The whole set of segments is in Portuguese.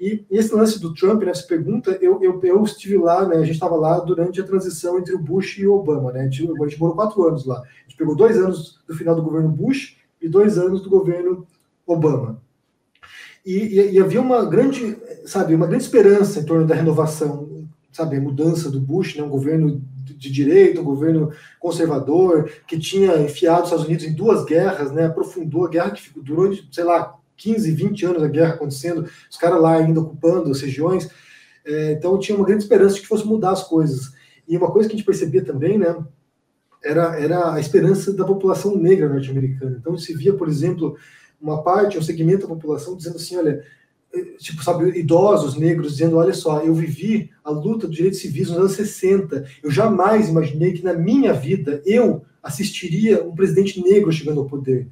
esse lance do Trump, né, pergunta, eu, eu, eu estive lá, né, a gente estava lá durante a transição entre o Bush e o Obama, né, a gente, a gente morou quatro anos lá. A gente pegou dois anos do final do governo Bush e dois anos do governo Obama. E, e, e, havia uma grande, sabe, uma grande esperança em torno da renovação, sabe, mudança do Bush, né, um governo de direita, um governo conservador, que tinha enfiado os Estados Unidos em duas guerras, né, aprofundou a guerra que durou, sei lá, 15, 20 anos a guerra acontecendo, os caras lá ainda ocupando as regiões. É, então tinha uma grande esperança de que fosse mudar as coisas. E uma coisa que a gente percebia também, né, era, era a esperança da população negra norte-americana. Então se via, por exemplo, uma parte, um segmento da população dizendo assim, olha, eh, tipo, sabe, idosos negros dizendo, olha só, eu vivi a luta dos direitos civis nos anos 60, eu jamais imaginei que na minha vida eu assistiria um presidente negro chegando ao poder.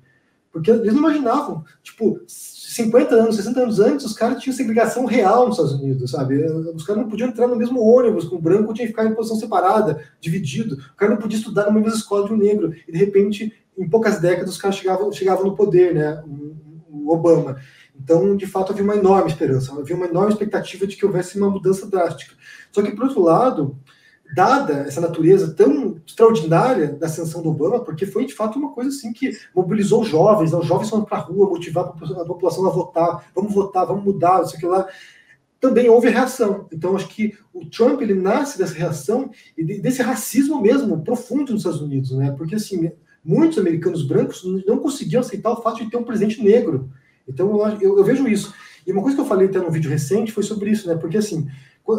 Porque eles não imaginavam, tipo, 50 anos, 60 anos antes, os caras tinham segregação real nos Estados Unidos, sabe? Os caras não podiam entrar no mesmo ônibus com o branco, tinha que ficar em posição separada, dividido. O cara não podia estudar numa mesma escola de um negro. E, de repente, em poucas décadas, os caras chegavam, chegavam no poder, né? O, Obama. Então, de fato, havia uma enorme esperança, havia uma enorme expectativa de que houvesse uma mudança drástica. Só que, por outro lado, dada essa natureza tão extraordinária da ascensão do Obama, porque foi de fato uma coisa assim que mobilizou jovens, né? os jovens foram para a rua motivar a população a votar, vamos votar, vamos mudar, isso aqui lá. Também houve reação. Então, acho que o Trump ele nasce dessa reação e desse racismo mesmo profundo nos Estados Unidos, né? Porque assim, muitos americanos brancos não conseguiam aceitar o fato de ter um presidente negro. Então, eu, eu, eu vejo isso. E uma coisa que eu falei até no vídeo recente foi sobre isso, né? Porque assim,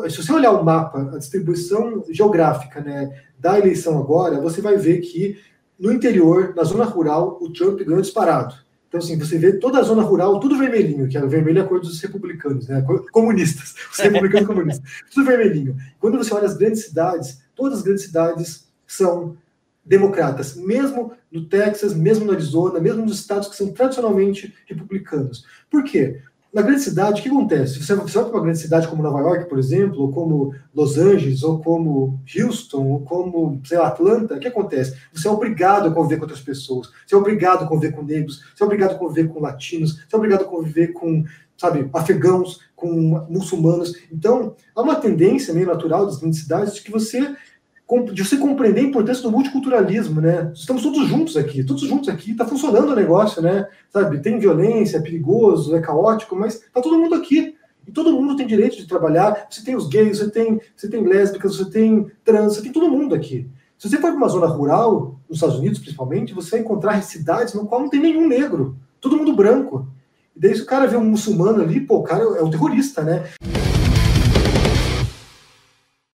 se você olhar o mapa, a distribuição geográfica né, da eleição agora, você vai ver que no interior, na zona rural, o Trump ganhou disparado. Então, assim, você vê toda a zona rural, tudo vermelhinho, que é o vermelho é a cor dos republicanos, né? Comunistas, os republicanos comunistas, tudo vermelhinho. Quando você olha as grandes cidades, todas as grandes cidades são democratas, mesmo no Texas, mesmo no Arizona, mesmo nos estados que são tradicionalmente republicanos. Por quê? Na grande cidade, o que acontece? Você, você vai para uma grande cidade como Nova York, por exemplo, ou como Los Angeles, ou como Houston, ou como, sei lá, Atlanta, o que acontece? Você é obrigado a conviver com outras pessoas, você é obrigado a conviver com negros, você é obrigado a conviver com latinos, você é obrigado a conviver com, sabe, afegãos, com muçulmanos. Então, há uma tendência meio natural das grandes cidades de que você de você compreender a importância do multiculturalismo, né? Estamos todos juntos aqui, todos juntos aqui, está funcionando o negócio, né? Sabe, tem violência, é perigoso, é caótico, mas está todo mundo aqui. E todo mundo tem direito de trabalhar. Você tem os gays, você tem, você tem lésbicas, você tem trans, você tem todo mundo aqui. Se você for para uma zona rural, nos Estados Unidos principalmente, você vai encontrar cidades no qual não tem nenhum negro, todo mundo branco. E daí se o cara vê um muçulmano ali, pô, o cara é um terrorista, né?